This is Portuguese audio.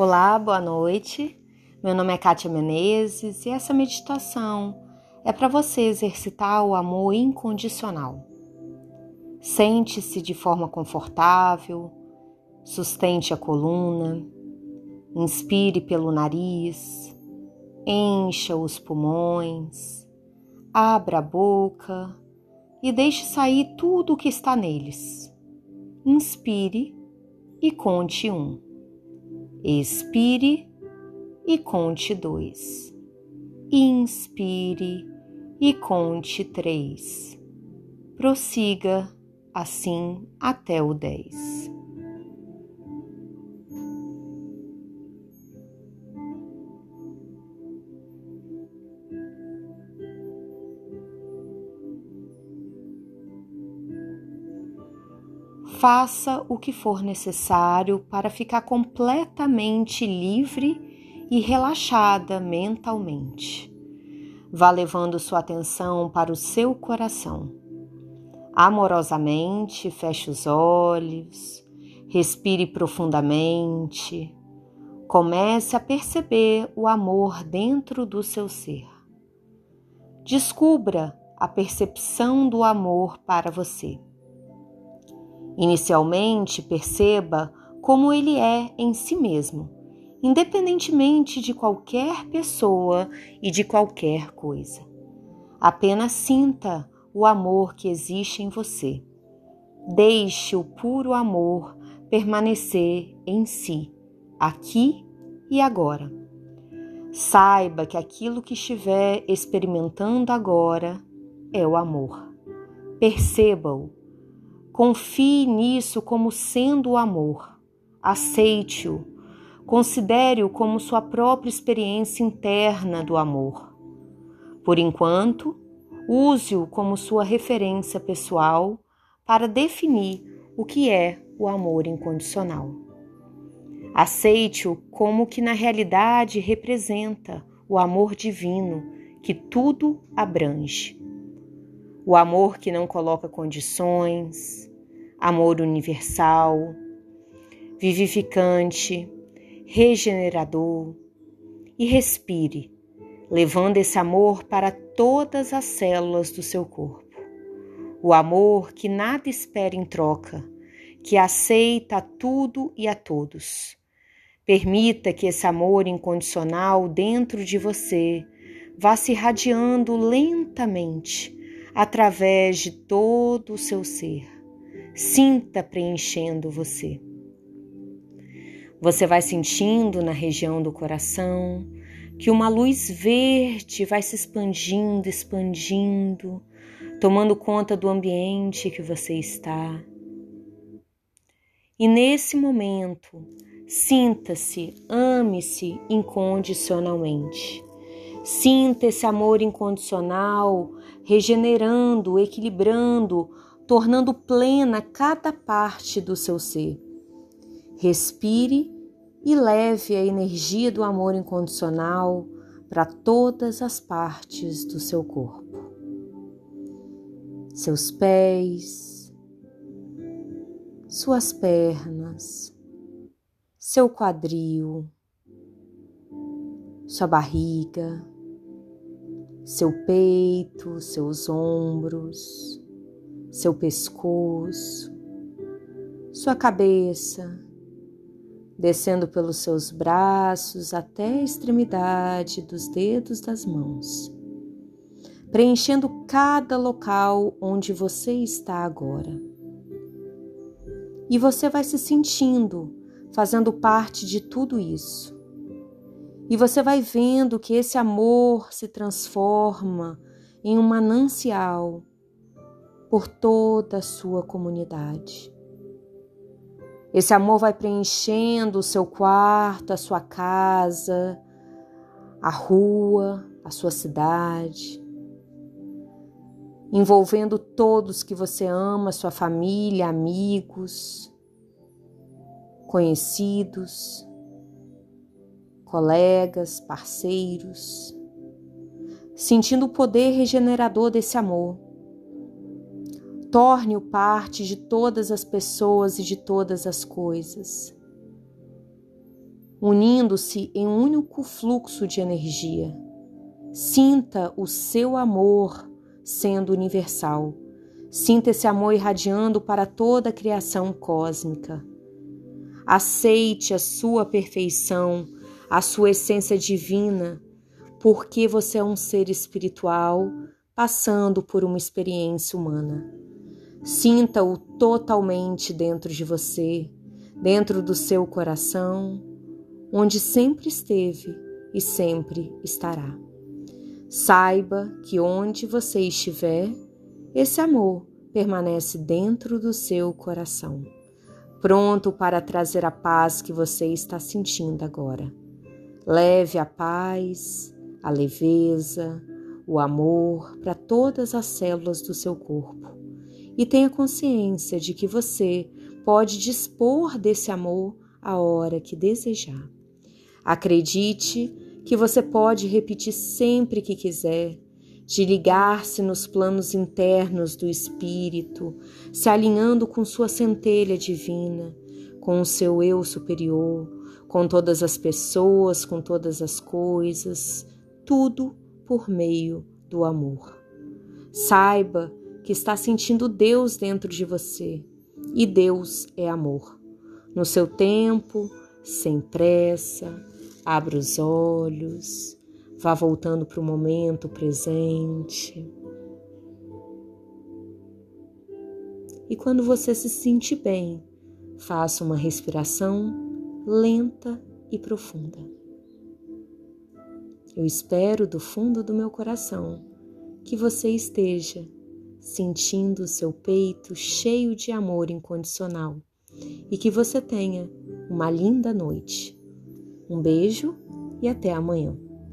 Olá, boa noite. Meu nome é Kátia Menezes e essa meditação é para você exercitar o amor incondicional. Sente-se de forma confortável, sustente a coluna, inspire pelo nariz, encha os pulmões, abra a boca e deixe sair tudo o que está neles. Inspire e conte um. Expire e conte dois. Inspire e conte três. Prossiga assim até o dez. Faça o que for necessário para ficar completamente livre e relaxada mentalmente. Vá levando sua atenção para o seu coração. Amorosamente, feche os olhos, respire profundamente. Comece a perceber o amor dentro do seu ser. Descubra a percepção do amor para você. Inicialmente, perceba como ele é em si mesmo, independentemente de qualquer pessoa e de qualquer coisa. Apenas sinta o amor que existe em você. Deixe o puro amor permanecer em si, aqui e agora. Saiba que aquilo que estiver experimentando agora é o amor. Perceba-o Confie nisso como sendo o amor. Aceite-o. Considere-o como sua própria experiência interna do amor. Por enquanto, use-o como sua referência pessoal para definir o que é o amor incondicional. Aceite-o como que na realidade representa o amor divino que tudo abrange. O amor que não coloca condições, amor universal, vivificante, regenerador, e respire, levando esse amor para todas as células do seu corpo. O amor que nada espera em troca, que aceita tudo e a todos. Permita que esse amor incondicional dentro de você vá se irradiando lentamente através de todo o seu ser Sinta preenchendo você. Você vai sentindo na região do coração que uma luz verde vai se expandindo, expandindo, tomando conta do ambiente que você está. E nesse momento, sinta-se, ame-se incondicionalmente. Sinta esse amor incondicional regenerando, equilibrando tornando plena cada parte do seu ser. Respire e leve a energia do amor incondicional para todas as partes do seu corpo. Seus pés, suas pernas, seu quadril, sua barriga, seu peito, seus ombros, seu pescoço, sua cabeça, descendo pelos seus braços até a extremidade dos dedos das mãos, preenchendo cada local onde você está agora. E você vai se sentindo fazendo parte de tudo isso. E você vai vendo que esse amor se transforma em um manancial por toda a sua comunidade. Esse amor vai preenchendo o seu quarto, a sua casa, a rua, a sua cidade, envolvendo todos que você ama, sua família, amigos, conhecidos, colegas, parceiros, sentindo o poder regenerador desse amor Torne-o parte de todas as pessoas e de todas as coisas. unindo-se em um único fluxo de energia. Sinta o seu amor sendo universal. Sinta esse amor irradiando para toda a criação cósmica. Aceite a sua perfeição, a sua essência divina, porque você é um ser espiritual passando por uma experiência humana. Sinta-o totalmente dentro de você, dentro do seu coração, onde sempre esteve e sempre estará. Saiba que onde você estiver, esse amor permanece dentro do seu coração, pronto para trazer a paz que você está sentindo agora. Leve a paz, a leveza, o amor para todas as células do seu corpo e tenha consciência de que você pode dispor desse amor a hora que desejar. Acredite que você pode repetir sempre que quiser, de ligar-se nos planos internos do espírito, se alinhando com sua centelha divina, com o seu eu superior, com todas as pessoas, com todas as coisas, tudo por meio do amor. Saiba que está sentindo Deus dentro de você e Deus é amor. No seu tempo, sem pressa, Abra os olhos, vá voltando para o momento presente. E quando você se sentir bem, faça uma respiração lenta e profunda. Eu espero do fundo do meu coração que você esteja sentindo o seu peito cheio de amor incondicional e que você tenha uma linda noite. Um beijo e até amanhã.